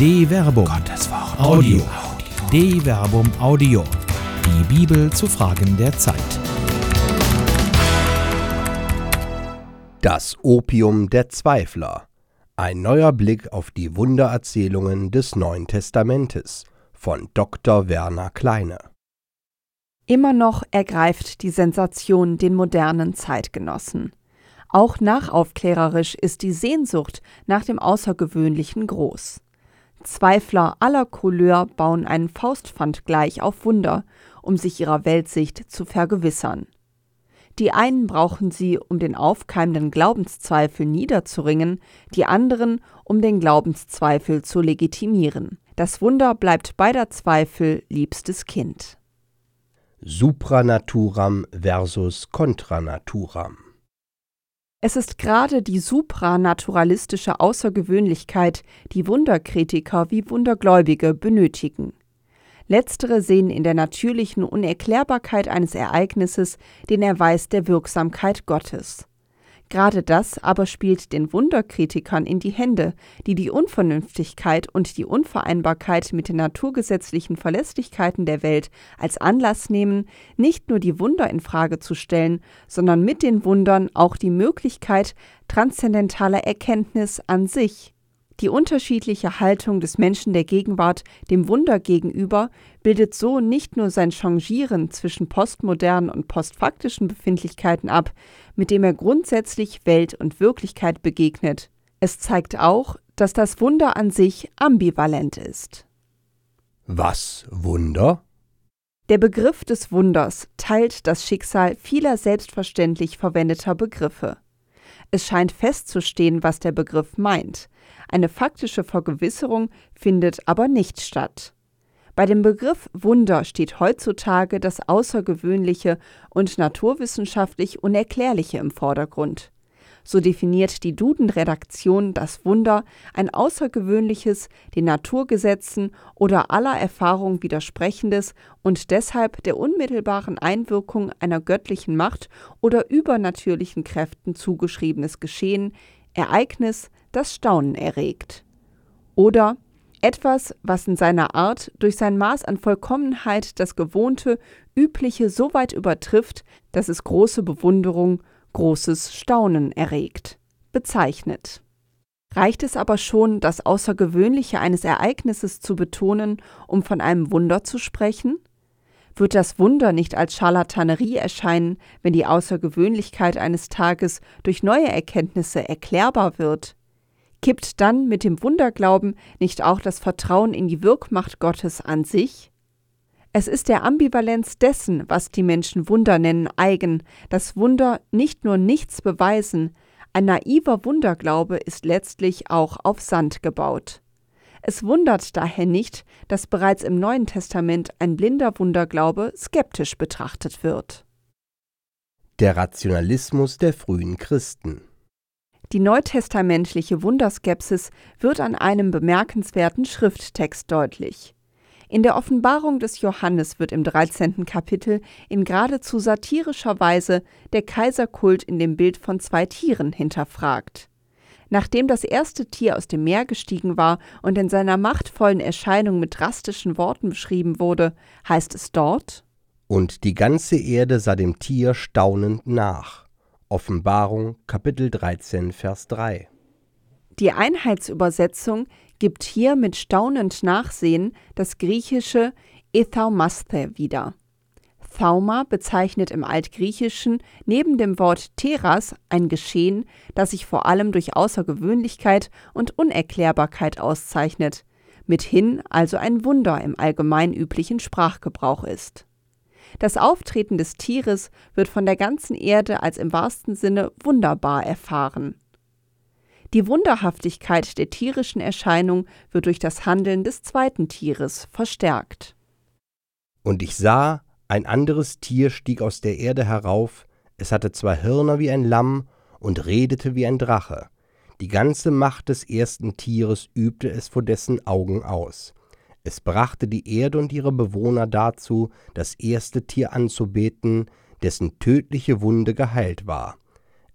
De Verbum. Gottes Wort. Audio. De Verbum Audio. Die Bibel zu Fragen der Zeit. Das Opium der Zweifler. Ein neuer Blick auf die Wundererzählungen des Neuen Testamentes von Dr. Werner Kleine. Immer noch ergreift die Sensation den modernen Zeitgenossen. Auch nachaufklärerisch ist die Sehnsucht nach dem Außergewöhnlichen groß. Zweifler aller Couleur bauen einen Faustpfand gleich auf Wunder, um sich ihrer Weltsicht zu vergewissern. Die einen brauchen sie, um den aufkeimenden Glaubenszweifel niederzuringen, die anderen, um den Glaubenszweifel zu legitimieren. Das Wunder bleibt beider Zweifel liebstes Kind. Supranaturam versus Contranaturam. Es ist gerade die supranaturalistische Außergewöhnlichkeit, die Wunderkritiker wie Wundergläubige benötigen. Letztere sehen in der natürlichen Unerklärbarkeit eines Ereignisses den Erweis der Wirksamkeit Gottes. Gerade das aber spielt den Wunderkritikern in die Hände, die die Unvernünftigkeit und die Unvereinbarkeit mit den naturgesetzlichen Verlässlichkeiten der Welt als Anlass nehmen, nicht nur die Wunder in Frage zu stellen, sondern mit den Wundern auch die Möglichkeit transzendentaler Erkenntnis an sich die unterschiedliche Haltung des Menschen der Gegenwart dem Wunder gegenüber bildet so nicht nur sein Changieren zwischen postmodernen und postfaktischen Befindlichkeiten ab, mit dem er grundsätzlich Welt und Wirklichkeit begegnet. Es zeigt auch, dass das Wunder an sich ambivalent ist. Was Wunder? Der Begriff des Wunders teilt das Schicksal vieler selbstverständlich verwendeter Begriffe. Es scheint festzustehen, was der Begriff meint. Eine faktische Vergewisserung findet aber nicht statt. Bei dem Begriff Wunder steht heutzutage das Außergewöhnliche und naturwissenschaftlich Unerklärliche im Vordergrund. So definiert die Duden-Redaktion das Wunder ein außergewöhnliches, den Naturgesetzen oder aller Erfahrung widersprechendes und deshalb der unmittelbaren Einwirkung einer göttlichen Macht oder übernatürlichen Kräften zugeschriebenes Geschehen, Ereignis, das Staunen erregt. Oder etwas, was in seiner Art durch sein Maß an Vollkommenheit das Gewohnte, Übliche so weit übertrifft, dass es große Bewunderung großes Staunen erregt, bezeichnet. Reicht es aber schon, das Außergewöhnliche eines Ereignisses zu betonen, um von einem Wunder zu sprechen? Wird das Wunder nicht als Scharlatanerie erscheinen, wenn die Außergewöhnlichkeit eines Tages durch neue Erkenntnisse erklärbar wird? Kippt dann mit dem Wunderglauben nicht auch das Vertrauen in die Wirkmacht Gottes an sich? Es ist der Ambivalenz dessen, was die Menschen Wunder nennen, eigen, dass Wunder nicht nur nichts beweisen, ein naiver Wunderglaube ist letztlich auch auf Sand gebaut. Es wundert daher nicht, dass bereits im Neuen Testament ein blinder Wunderglaube skeptisch betrachtet wird. Der Rationalismus der frühen Christen Die neutestamentliche Wunderskepsis wird an einem bemerkenswerten Schrifttext deutlich. In der Offenbarung des Johannes wird im 13. Kapitel in geradezu satirischer Weise der Kaiserkult in dem Bild von zwei Tieren hinterfragt. Nachdem das erste Tier aus dem Meer gestiegen war und in seiner machtvollen Erscheinung mit drastischen Worten beschrieben wurde, heißt es dort Und die ganze Erde sah dem Tier staunend nach. Offenbarung Kapitel 13 Vers 3 Die Einheitsübersetzung gibt hier mit staunend Nachsehen das griechische Ethaumaste wieder. Thauma bezeichnet im Altgriechischen neben dem Wort Teras ein Geschehen, das sich vor allem durch Außergewöhnlichkeit und Unerklärbarkeit auszeichnet, mithin also ein Wunder im allgemein üblichen Sprachgebrauch ist. Das Auftreten des Tieres wird von der ganzen Erde als im wahrsten Sinne wunderbar erfahren. Die Wunderhaftigkeit der tierischen Erscheinung wird durch das Handeln des zweiten Tieres verstärkt. Und ich sah, ein anderes Tier stieg aus der Erde herauf, es hatte zwei Hörner wie ein Lamm und redete wie ein Drache. Die ganze Macht des ersten Tieres übte es vor dessen Augen aus. Es brachte die Erde und ihre Bewohner dazu, das erste Tier anzubeten, dessen tödliche Wunde geheilt war.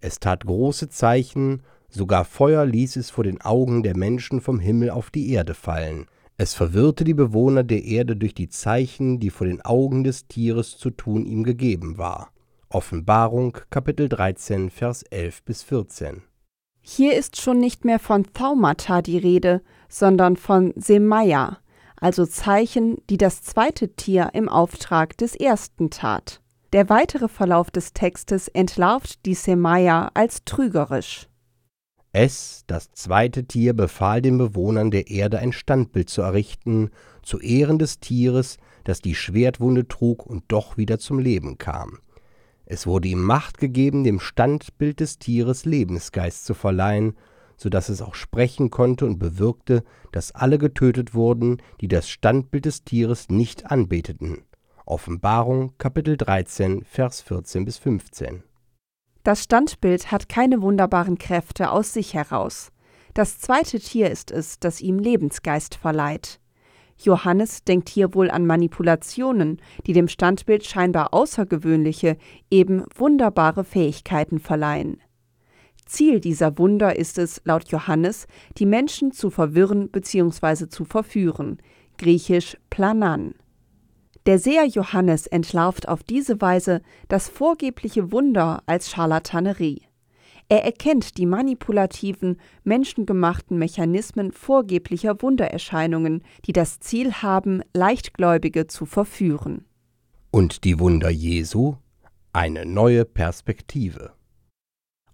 Es tat große Zeichen Sogar Feuer ließ es vor den Augen der Menschen vom Himmel auf die Erde fallen. Es verwirrte die Bewohner der Erde durch die Zeichen, die vor den Augen des Tieres zu tun ihm gegeben war. Offenbarung Kapitel 13 Vers 11 bis 14. Hier ist schon nicht mehr von Thaumata die Rede, sondern von Semaya, also Zeichen, die das zweite Tier im Auftrag des ersten tat. Der weitere Verlauf des Textes entlarvt die Semaya als trügerisch. Es, das zweite Tier, befahl den Bewohnern der Erde ein Standbild zu errichten, zu Ehren des Tieres, das die Schwertwunde trug und doch wieder zum Leben kam. Es wurde ihm Macht gegeben, dem Standbild des Tieres Lebensgeist zu verleihen, so dass es auch sprechen konnte und bewirkte, dass alle getötet wurden, die das Standbild des Tieres nicht anbeteten. Offenbarung Kapitel 13 Vers 14 bis 15 das Standbild hat keine wunderbaren Kräfte aus sich heraus. Das zweite Tier ist es, das ihm Lebensgeist verleiht. Johannes denkt hier wohl an Manipulationen, die dem Standbild scheinbar außergewöhnliche, eben wunderbare Fähigkeiten verleihen. Ziel dieser Wunder ist es, laut Johannes, die Menschen zu verwirren bzw. zu verführen, griechisch planan. Der Seher Johannes entlarvt auf diese Weise das vorgebliche Wunder als Scharlatanerie. Er erkennt die manipulativen, menschengemachten Mechanismen vorgeblicher Wundererscheinungen, die das Ziel haben, Leichtgläubige zu verführen. Und die Wunder Jesu? Eine neue Perspektive.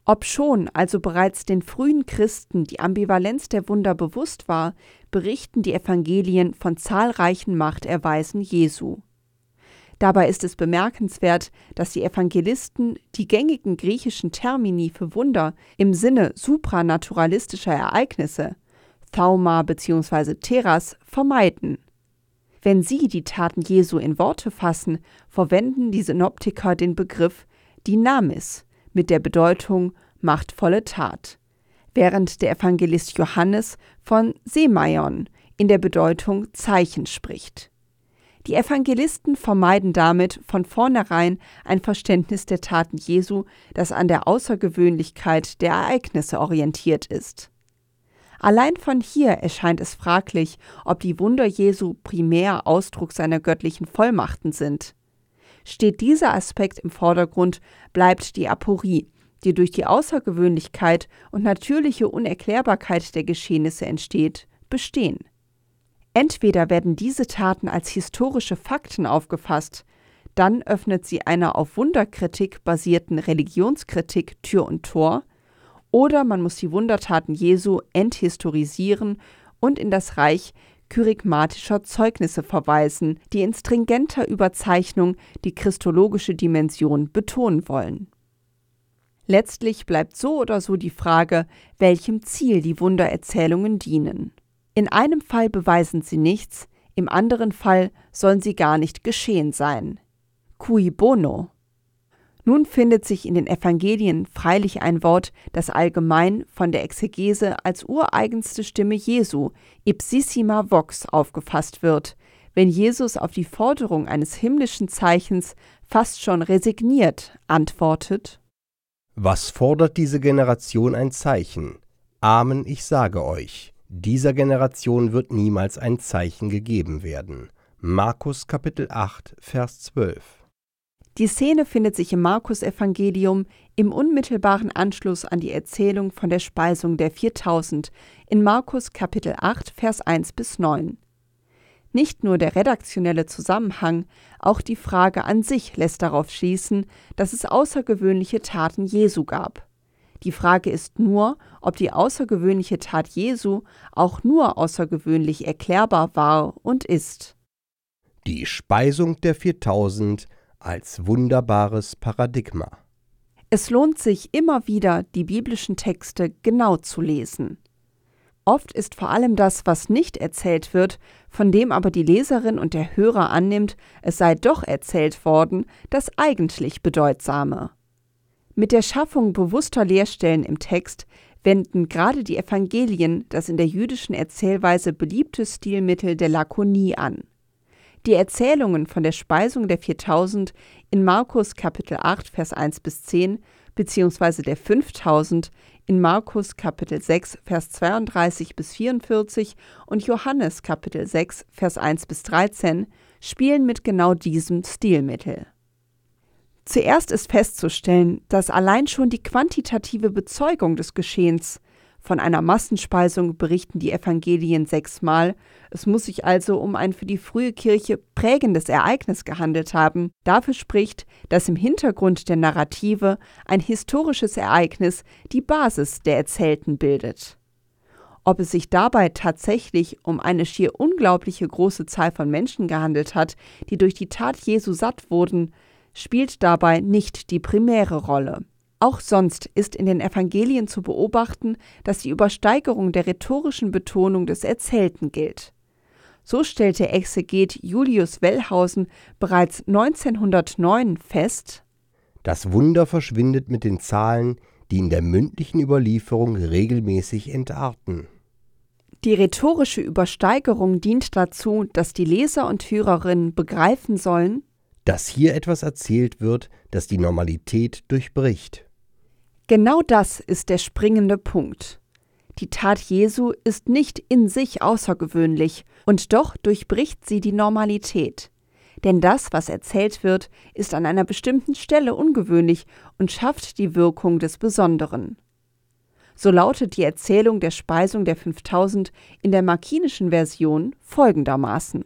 Obschon also bereits den frühen Christen die Ambivalenz der Wunder bewusst war, berichten die Evangelien von zahlreichen Machterweisen Jesu. Dabei ist es bemerkenswert, dass die Evangelisten die gängigen griechischen Termini für Wunder im Sinne supranaturalistischer Ereignisse, Thauma bzw. Teras, vermeiden. Wenn sie die Taten Jesu in Worte fassen, verwenden die Synoptiker den Begriff Dynamis mit der Bedeutung machtvolle Tat, während der Evangelist Johannes von Semaion in der Bedeutung Zeichen spricht. Die Evangelisten vermeiden damit von vornherein ein Verständnis der Taten Jesu, das an der Außergewöhnlichkeit der Ereignisse orientiert ist. Allein von hier erscheint es fraglich, ob die Wunder Jesu primär Ausdruck seiner göttlichen Vollmachten sind. Steht dieser Aspekt im Vordergrund, bleibt die Aporie, die durch die Außergewöhnlichkeit und natürliche Unerklärbarkeit der Geschehnisse entsteht, bestehen. Entweder werden diese Taten als historische Fakten aufgefasst, dann öffnet sie einer auf Wunderkritik basierten Religionskritik Tür und Tor, oder man muss die Wundertaten Jesu enthistorisieren und in das Reich kyrigmatischer Zeugnisse verweisen, die in stringenter Überzeichnung die christologische Dimension betonen wollen. Letztlich bleibt so oder so die Frage, welchem Ziel die Wundererzählungen dienen. In einem Fall beweisen sie nichts, im anderen Fall sollen sie gar nicht geschehen sein. Cui bono? Nun findet sich in den Evangelien freilich ein Wort, das allgemein von der Exegese als ureigenste Stimme Jesu, ipsissima vox, aufgefasst wird, wenn Jesus auf die Forderung eines himmlischen Zeichens fast schon resigniert antwortet: Was fordert diese Generation ein Zeichen? Amen, ich sage euch. Dieser Generation wird niemals ein Zeichen gegeben werden. Markus Kapitel 8, Vers 12. Die Szene findet sich im Markus-Evangelium im unmittelbaren Anschluss an die Erzählung von der Speisung der 4000 in Markus Kapitel 8, Vers 1 bis 9. Nicht nur der redaktionelle Zusammenhang, auch die Frage an sich lässt darauf schließen, dass es außergewöhnliche Taten Jesu gab. Die Frage ist nur, ob die außergewöhnliche Tat Jesu auch nur außergewöhnlich erklärbar war und ist. Die Speisung der 4000 als wunderbares Paradigma. Es lohnt sich immer wieder, die biblischen Texte genau zu lesen. Oft ist vor allem das, was nicht erzählt wird, von dem aber die Leserin und der Hörer annimmt, es sei doch erzählt worden, das eigentlich Bedeutsame. Mit der Schaffung bewusster Leerstellen im Text wenden gerade die Evangelien das in der jüdischen Erzählweise beliebte Stilmittel der Lakonie an. Die Erzählungen von der Speisung der 4000 in Markus Kapitel 8 Vers 1 bis 10 bzw. der 5000 in Markus Kapitel 6 Vers 32 bis 44 und Johannes Kapitel 6 Vers 1 bis 13 spielen mit genau diesem Stilmittel. Zuerst ist festzustellen, dass allein schon die quantitative Bezeugung des Geschehens von einer Massenspeisung berichten die Evangelien sechsmal. Es muss sich also um ein für die frühe Kirche prägendes Ereignis gehandelt haben. Dafür spricht, dass im Hintergrund der Narrative ein historisches Ereignis die Basis der Erzählten bildet. Ob es sich dabei tatsächlich um eine schier unglaubliche große Zahl von Menschen gehandelt hat, die durch die Tat Jesu satt wurden, spielt dabei nicht die primäre Rolle. Auch sonst ist in den Evangelien zu beobachten, dass die Übersteigerung der rhetorischen Betonung des Erzählten gilt. So stellte Exeget Julius Wellhausen bereits 1909 fest, Das Wunder verschwindet mit den Zahlen, die in der mündlichen Überlieferung regelmäßig entarten. Die rhetorische Übersteigerung dient dazu, dass die Leser und Hörerinnen begreifen sollen, dass hier etwas erzählt wird, das die Normalität durchbricht. Genau das ist der springende Punkt. Die Tat Jesu ist nicht in sich außergewöhnlich, und doch durchbricht sie die Normalität. Denn das, was erzählt wird, ist an einer bestimmten Stelle ungewöhnlich und schafft die Wirkung des Besonderen. So lautet die Erzählung der Speisung der 5000 in der markinischen Version folgendermaßen.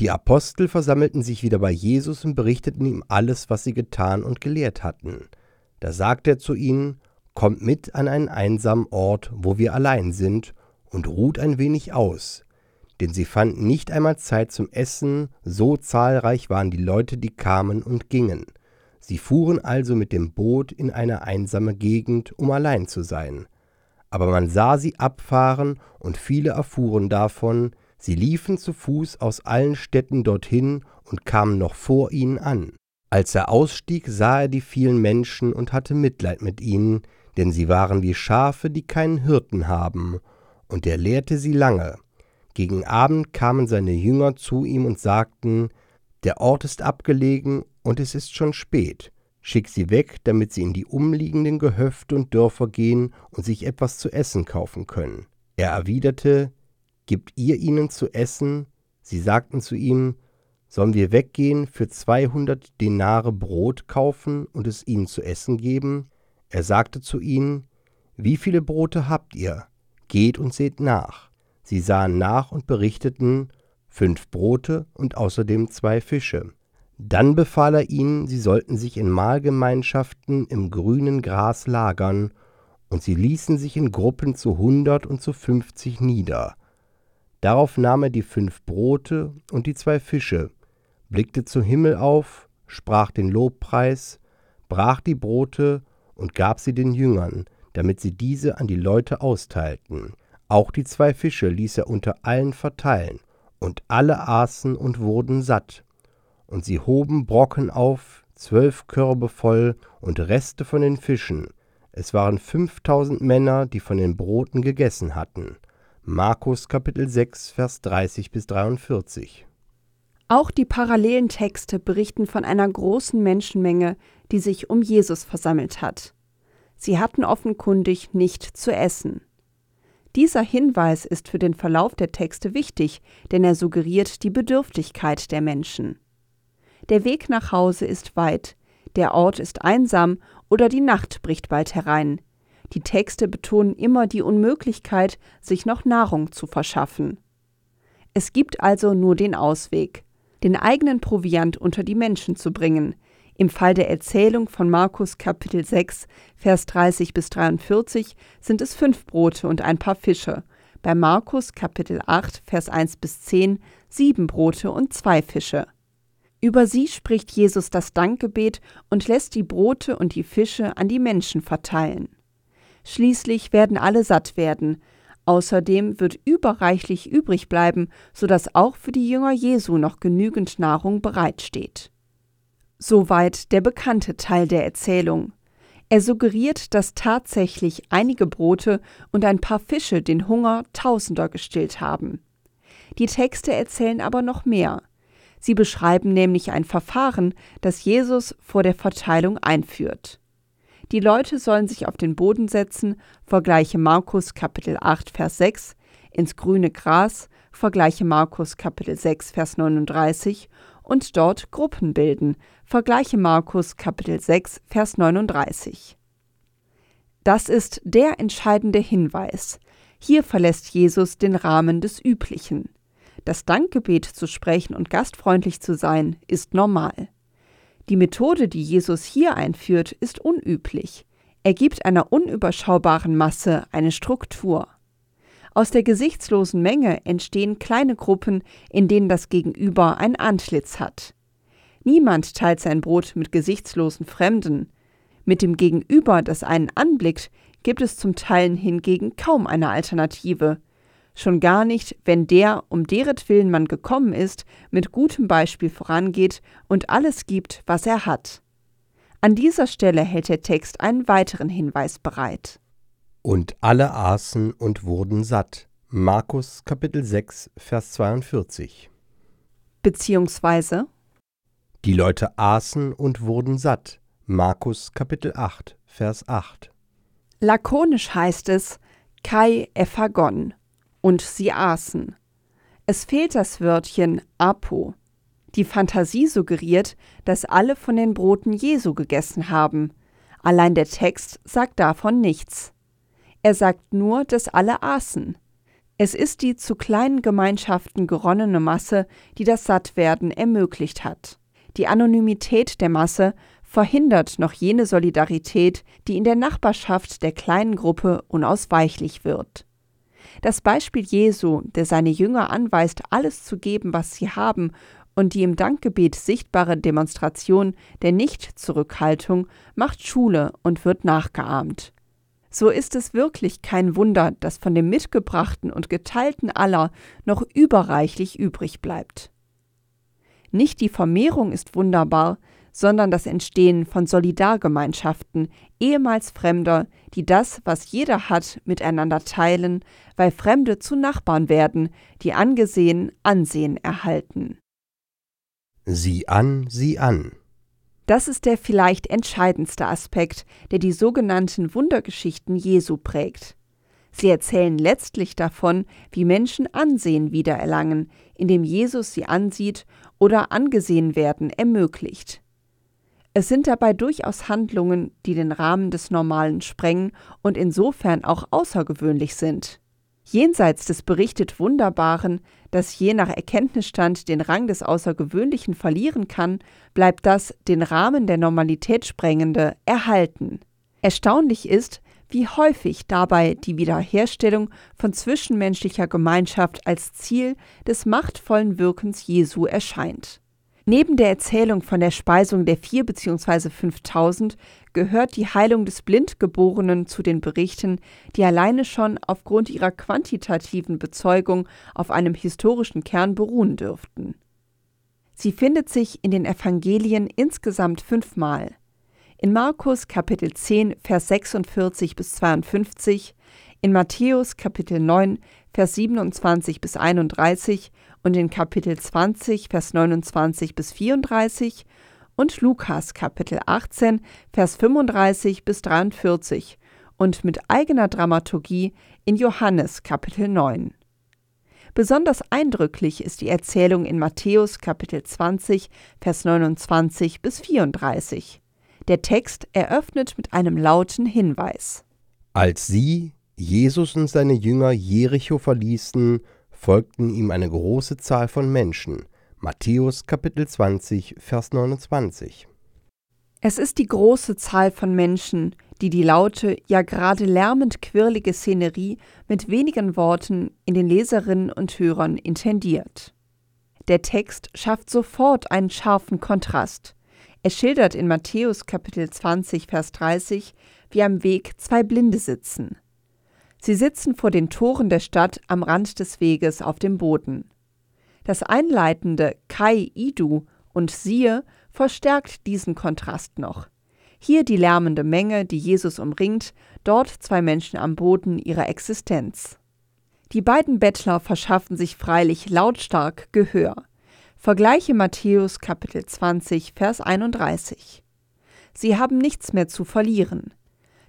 Die Apostel versammelten sich wieder bei Jesus und berichteten ihm alles, was sie getan und gelehrt hatten. Da sagte er zu ihnen, Kommt mit an einen einsamen Ort, wo wir allein sind, und ruht ein wenig aus. Denn sie fanden nicht einmal Zeit zum Essen, so zahlreich waren die Leute, die kamen und gingen. Sie fuhren also mit dem Boot in eine einsame Gegend, um allein zu sein. Aber man sah sie abfahren, und viele erfuhren davon, sie liefen zu Fuß aus allen Städten dorthin und kamen noch vor ihnen an. Als er ausstieg, sah er die vielen Menschen und hatte Mitleid mit ihnen, denn sie waren wie Schafe, die keinen Hirten haben, und er lehrte sie lange. Gegen Abend kamen seine Jünger zu ihm und sagten, Der Ort ist abgelegen und es ist schon spät. Schick sie weg, damit sie in die umliegenden Gehöfte und Dörfer gehen und sich etwas zu essen kaufen können. Er erwiderte, Gebt ihr ihnen zu essen? Sie sagten zu ihm, Sollen wir weggehen, für zweihundert Denare Brot kaufen und es ihnen zu essen geben? Er sagte zu ihnen, Wie viele Brote habt ihr? Geht und seht nach. Sie sahen nach und berichteten, fünf Brote und außerdem zwei Fische. Dann befahl er ihnen, sie sollten sich in Mahlgemeinschaften im grünen Gras lagern, und sie ließen sich in Gruppen zu hundert und zu fünfzig nieder. Darauf nahm er die fünf Brote und die zwei Fische, blickte zum Himmel auf, sprach den Lobpreis, brach die Brote und gab sie den Jüngern, damit sie diese an die Leute austeilten. Auch die zwei Fische ließ er unter allen verteilen, und alle aßen und wurden satt. Und sie hoben Brocken auf, zwölf Körbe voll und Reste von den Fischen. Es waren fünftausend Männer, die von den Broten gegessen hatten. Markus Kapitel 6, Vers 30 bis 43. Auch die parallelen Texte berichten von einer großen Menschenmenge, die sich um Jesus versammelt hat. Sie hatten offenkundig nicht zu essen. Dieser Hinweis ist für den Verlauf der Texte wichtig, denn er suggeriert die Bedürftigkeit der Menschen. Der Weg nach Hause ist weit, der Ort ist einsam oder die Nacht bricht bald herein. Die Texte betonen immer die Unmöglichkeit, sich noch Nahrung zu verschaffen. Es gibt also nur den Ausweg den eigenen Proviant unter die Menschen zu bringen. Im Fall der Erzählung von Markus Kapitel 6, Vers 30 bis 43 sind es fünf Brote und ein paar Fische. Bei Markus Kapitel 8, Vers 1 bis 10 sieben Brote und zwei Fische. Über sie spricht Jesus das Dankgebet und lässt die Brote und die Fische an die Menschen verteilen. Schließlich werden alle satt werden, Außerdem wird überreichlich übrig bleiben, sodass auch für die Jünger Jesu noch genügend Nahrung bereitsteht. Soweit der bekannte Teil der Erzählung. Er suggeriert, dass tatsächlich einige Brote und ein paar Fische den Hunger Tausender gestillt haben. Die Texte erzählen aber noch mehr. Sie beschreiben nämlich ein Verfahren, das Jesus vor der Verteilung einführt. Die Leute sollen sich auf den Boden setzen, vergleiche Markus Kapitel 8 Vers 6, ins grüne Gras, vergleiche Markus Kapitel 6 Vers 39 und dort Gruppen bilden, vergleiche Markus Kapitel 6 Vers 39. Das ist der entscheidende Hinweis. Hier verlässt Jesus den Rahmen des Üblichen. Das Dankgebet zu sprechen und gastfreundlich zu sein, ist normal. Die Methode, die Jesus hier einführt, ist unüblich. Er gibt einer unüberschaubaren Masse eine Struktur. Aus der gesichtslosen Menge entstehen kleine Gruppen, in denen das Gegenüber ein Antlitz hat. Niemand teilt sein Brot mit gesichtslosen Fremden. Mit dem Gegenüber, das einen anblickt, gibt es zum Teilen hingegen kaum eine Alternative. Schon gar nicht, wenn der, um deretwillen man gekommen ist, mit gutem Beispiel vorangeht und alles gibt, was er hat. An dieser Stelle hält der Text einen weiteren Hinweis bereit. Und alle aßen und wurden satt. Markus Kapitel 6, Vers 42. Beziehungsweise Die Leute aßen und wurden satt. Markus Kapitel 8, Vers 8. lakonisch heißt es Kai ephagon und sie aßen. Es fehlt das Wörtchen apo. Die Fantasie suggeriert, dass alle von den Broten Jesu gegessen haben. Allein der Text sagt davon nichts. Er sagt nur, dass alle aßen. Es ist die zu kleinen Gemeinschaften geronnene Masse, die das Sattwerden ermöglicht hat. Die Anonymität der Masse verhindert noch jene Solidarität, die in der Nachbarschaft der kleinen Gruppe unausweichlich wird. Das Beispiel Jesu, der seine Jünger anweist, alles zu geben, was sie haben, und die im Dankgebet sichtbare Demonstration der Nichtzurückhaltung macht Schule und wird nachgeahmt. So ist es wirklich kein Wunder, dass von dem Mitgebrachten und Geteilten aller noch überreichlich übrig bleibt. Nicht die Vermehrung ist wunderbar, sondern das Entstehen von Solidargemeinschaften ehemals Fremder, die das, was jeder hat, miteinander teilen, weil Fremde zu Nachbarn werden, die angesehen Ansehen erhalten. Sieh an, sieh an. Das ist der vielleicht entscheidendste Aspekt, der die sogenannten Wundergeschichten Jesu prägt. Sie erzählen letztlich davon, wie Menschen Ansehen wiedererlangen, indem Jesus sie ansieht oder angesehen werden ermöglicht. Es sind dabei durchaus Handlungen, die den Rahmen des Normalen sprengen und insofern auch außergewöhnlich sind. Jenseits des berichtet Wunderbaren, das je nach Erkenntnisstand den Rang des Außergewöhnlichen verlieren kann, bleibt das den Rahmen der Normalität sprengende erhalten. Erstaunlich ist, wie häufig dabei die Wiederherstellung von zwischenmenschlicher Gemeinschaft als Ziel des machtvollen Wirkens Jesu erscheint. Neben der Erzählung von der Speisung der vier bzw. 5000 gehört die Heilung des Blindgeborenen zu den Berichten, die alleine schon aufgrund ihrer quantitativen Bezeugung auf einem historischen Kern beruhen dürften. Sie findet sich in den Evangelien insgesamt fünfmal. In Markus Kapitel 10, Vers 46 bis 52, in Matthäus Kapitel 9, Vers 27 bis 31 und in Kapitel 20, Vers 29 bis 34 und Lukas Kapitel 18, Vers 35 bis 43 und mit eigener Dramaturgie in Johannes Kapitel 9. Besonders eindrücklich ist die Erzählung in Matthäus Kapitel 20, Vers 29 bis 34. Der Text eröffnet mit einem lauten Hinweis. Als sie, Jesus und seine Jünger Jericho verließen, folgten ihm eine große Zahl von Menschen. Matthäus Kapitel 20, Vers 29. Es ist die große Zahl von Menschen, die die laute, ja gerade lärmend quirlige Szenerie mit wenigen Worten in den Leserinnen und Hörern intendiert. Der Text schafft sofort einen scharfen Kontrast. Er schildert in Matthäus Kapitel 20, Vers 30, wie am Weg zwei Blinde sitzen. Sie sitzen vor den Toren der Stadt am Rand des Weges auf dem Boden. Das einleitende Kai Idu und siehe verstärkt diesen Kontrast noch. Hier die lärmende Menge, die Jesus umringt, dort zwei Menschen am Boden ihrer Existenz. Die beiden Bettler verschaffen sich freilich lautstark Gehör. Vergleiche Matthäus Kapitel 20, Vers 31. Sie haben nichts mehr zu verlieren.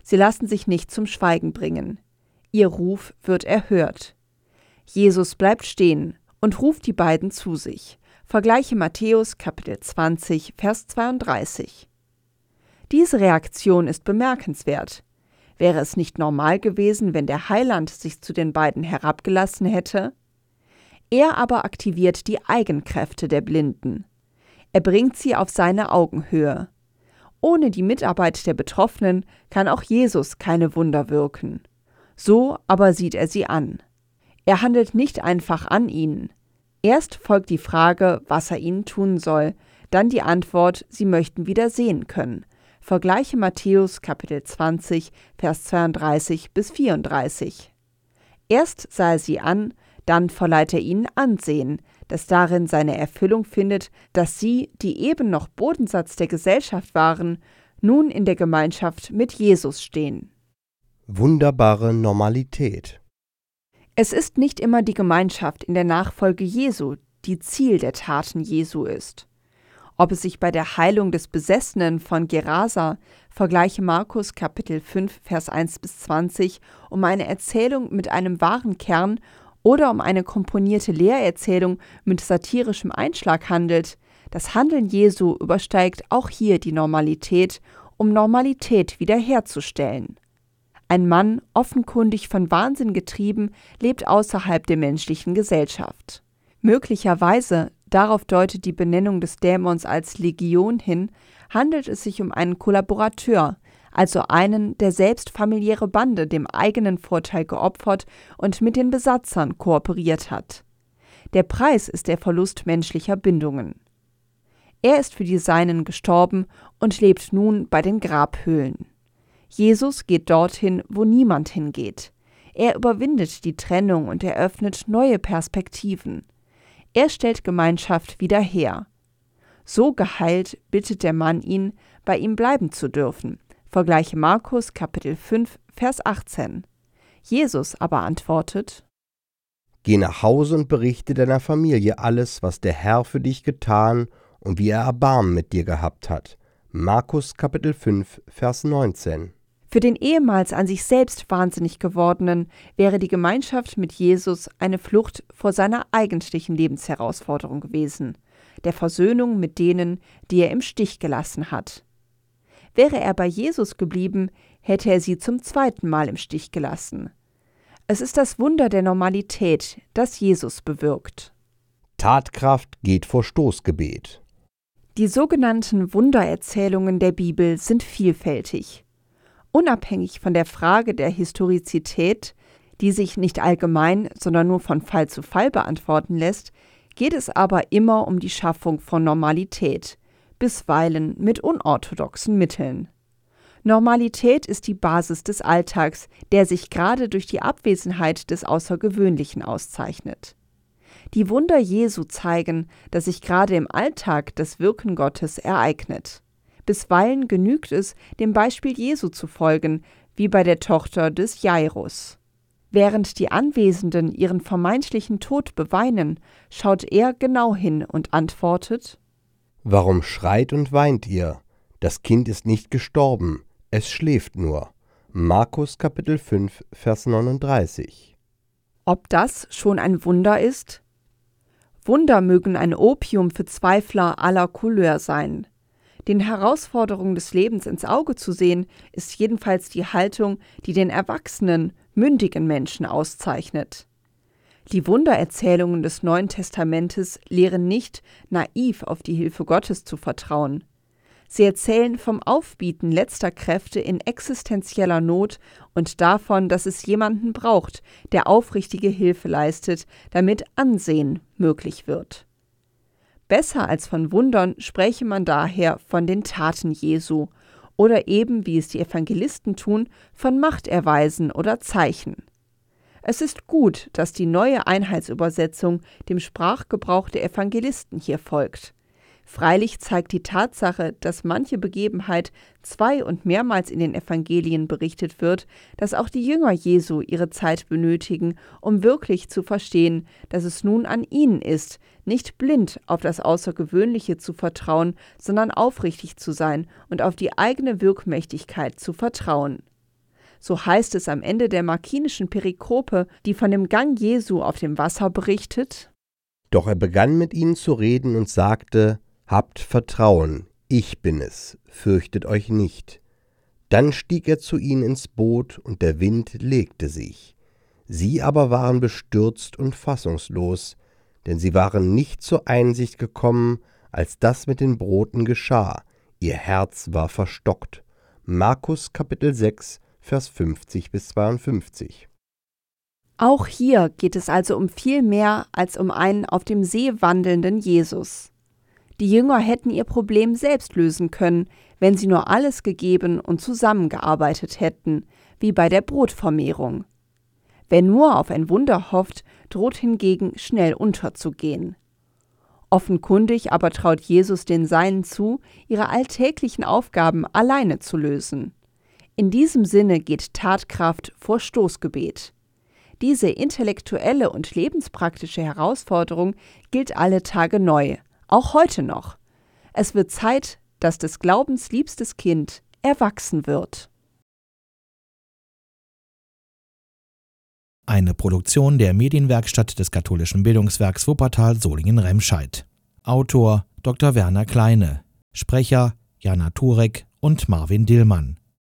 Sie lassen sich nicht zum Schweigen bringen. Ihr Ruf wird erhört. Jesus bleibt stehen und ruft die beiden zu sich. Vergleiche Matthäus Kapitel 20, Vers 32. Diese Reaktion ist bemerkenswert. Wäre es nicht normal gewesen, wenn der Heiland sich zu den beiden herabgelassen hätte? Er aber aktiviert die Eigenkräfte der Blinden. Er bringt sie auf seine Augenhöhe. Ohne die Mitarbeit der Betroffenen kann auch Jesus keine Wunder wirken. So aber sieht er sie an. Er handelt nicht einfach an ihnen. Erst folgt die Frage, was er ihnen tun soll, dann die Antwort, sie möchten wieder sehen können. Vergleiche Matthäus Kapitel 20, Vers 32 bis 34. Erst sah er sie an, dann verleiht er ihnen Ansehen, das darin seine Erfüllung findet, dass sie, die eben noch Bodensatz der Gesellschaft waren, nun in der Gemeinschaft mit Jesus stehen. Wunderbare Normalität. Es ist nicht immer die Gemeinschaft in der Nachfolge Jesu, die Ziel der Taten Jesu ist. Ob es sich bei der Heilung des Besessenen von Gerasa, vergleiche Markus Kapitel 5, Vers 1 bis 20, um eine Erzählung mit einem wahren Kern oder um eine komponierte Lehrerzählung mit satirischem Einschlag handelt, das Handeln Jesu übersteigt auch hier die Normalität, um Normalität wiederherzustellen. Ein Mann, offenkundig von Wahnsinn getrieben, lebt außerhalb der menschlichen Gesellschaft. Möglicherweise, darauf deutet die Benennung des Dämons als Legion hin, handelt es sich um einen Kollaborateur, also einen, der selbst familiäre Bande dem eigenen Vorteil geopfert und mit den Besatzern kooperiert hat. Der Preis ist der Verlust menschlicher Bindungen. Er ist für die Seinen gestorben und lebt nun bei den Grabhöhlen. Jesus geht dorthin, wo niemand hingeht. Er überwindet die Trennung und eröffnet neue Perspektiven. Er stellt Gemeinschaft wieder her. So geheilt bittet der Mann ihn, bei ihm bleiben zu dürfen, Vergleiche Markus Kapitel 5, Vers 18. Jesus aber antwortet: Geh nach Hause und berichte deiner Familie alles, was der Herr für dich getan und wie er Erbarmen mit dir gehabt hat. Markus Kapitel 5, Vers 19. Für den ehemals an sich selbst wahnsinnig gewordenen wäre die Gemeinschaft mit Jesus eine Flucht vor seiner eigentlichen Lebensherausforderung gewesen, der Versöhnung mit denen, die er im Stich gelassen hat. Wäre er bei Jesus geblieben, hätte er sie zum zweiten Mal im Stich gelassen. Es ist das Wunder der Normalität, das Jesus bewirkt. Tatkraft geht vor Stoßgebet. Die sogenannten Wundererzählungen der Bibel sind vielfältig. Unabhängig von der Frage der Historizität, die sich nicht allgemein, sondern nur von Fall zu Fall beantworten lässt, geht es aber immer um die Schaffung von Normalität, bisweilen mit unorthodoxen Mitteln. Normalität ist die Basis des Alltags, der sich gerade durch die Abwesenheit des Außergewöhnlichen auszeichnet. Die Wunder Jesu zeigen, dass sich gerade im Alltag das Wirken Gottes ereignet. Bisweilen genügt es, dem Beispiel Jesu zu folgen, wie bei der Tochter des Jairus. Während die Anwesenden ihren vermeintlichen Tod beweinen, schaut er genau hin und antwortet Warum schreit und weint ihr? Das Kind ist nicht gestorben, es schläft nur. Markus Kapitel 5, Vers 39. Ob das schon ein Wunder ist? Wunder mögen ein Opium für Zweifler aller Couleur sein. Den Herausforderungen des Lebens ins Auge zu sehen, ist jedenfalls die Haltung, die den erwachsenen, mündigen Menschen auszeichnet. Die Wundererzählungen des Neuen Testamentes lehren nicht, naiv auf die Hilfe Gottes zu vertrauen. Sie erzählen vom Aufbieten letzter Kräfte in existenzieller Not und davon, dass es jemanden braucht, der aufrichtige Hilfe leistet, damit Ansehen möglich wird. Besser als von Wundern spräche man daher von den Taten Jesu oder eben, wie es die Evangelisten tun, von Machterweisen oder Zeichen. Es ist gut, dass die neue Einheitsübersetzung dem Sprachgebrauch der Evangelisten hier folgt. Freilich zeigt die Tatsache, dass manche Begebenheit zwei und mehrmals in den Evangelien berichtet wird, dass auch die Jünger Jesu ihre Zeit benötigen, um wirklich zu verstehen, dass es nun an ihnen ist, nicht blind auf das Außergewöhnliche zu vertrauen, sondern aufrichtig zu sein und auf die eigene Wirkmächtigkeit zu vertrauen. So heißt es am Ende der markinischen Perikope, die von dem Gang Jesu auf dem Wasser berichtet. Doch er begann mit ihnen zu reden und sagte, Habt Vertrauen, ich bin es, fürchtet euch nicht. Dann stieg er zu ihnen ins Boot, und der Wind legte sich. Sie aber waren bestürzt und fassungslos, denn sie waren nicht zur Einsicht gekommen, als das mit den Broten geschah. Ihr Herz war verstockt. Markus Kapitel 6, Vers 50 bis 52. Auch hier geht es also um viel mehr als um einen auf dem See wandelnden Jesus. Die Jünger hätten ihr Problem selbst lösen können, wenn sie nur alles gegeben und zusammengearbeitet hätten, wie bei der Brotvermehrung. Wer nur auf ein Wunder hofft, droht hingegen schnell unterzugehen. Offenkundig aber traut Jesus den Seinen zu, ihre alltäglichen Aufgaben alleine zu lösen. In diesem Sinne geht Tatkraft vor Stoßgebet. Diese intellektuelle und lebenspraktische Herausforderung gilt alle Tage neu, auch heute noch. Es wird Zeit, dass des Glaubens liebstes Kind erwachsen wird. Eine Produktion der Medienwerkstatt des katholischen Bildungswerks Wuppertal Solingen-Remscheid. Autor Dr. Werner Kleine. Sprecher Jana Turek und Marvin Dillmann.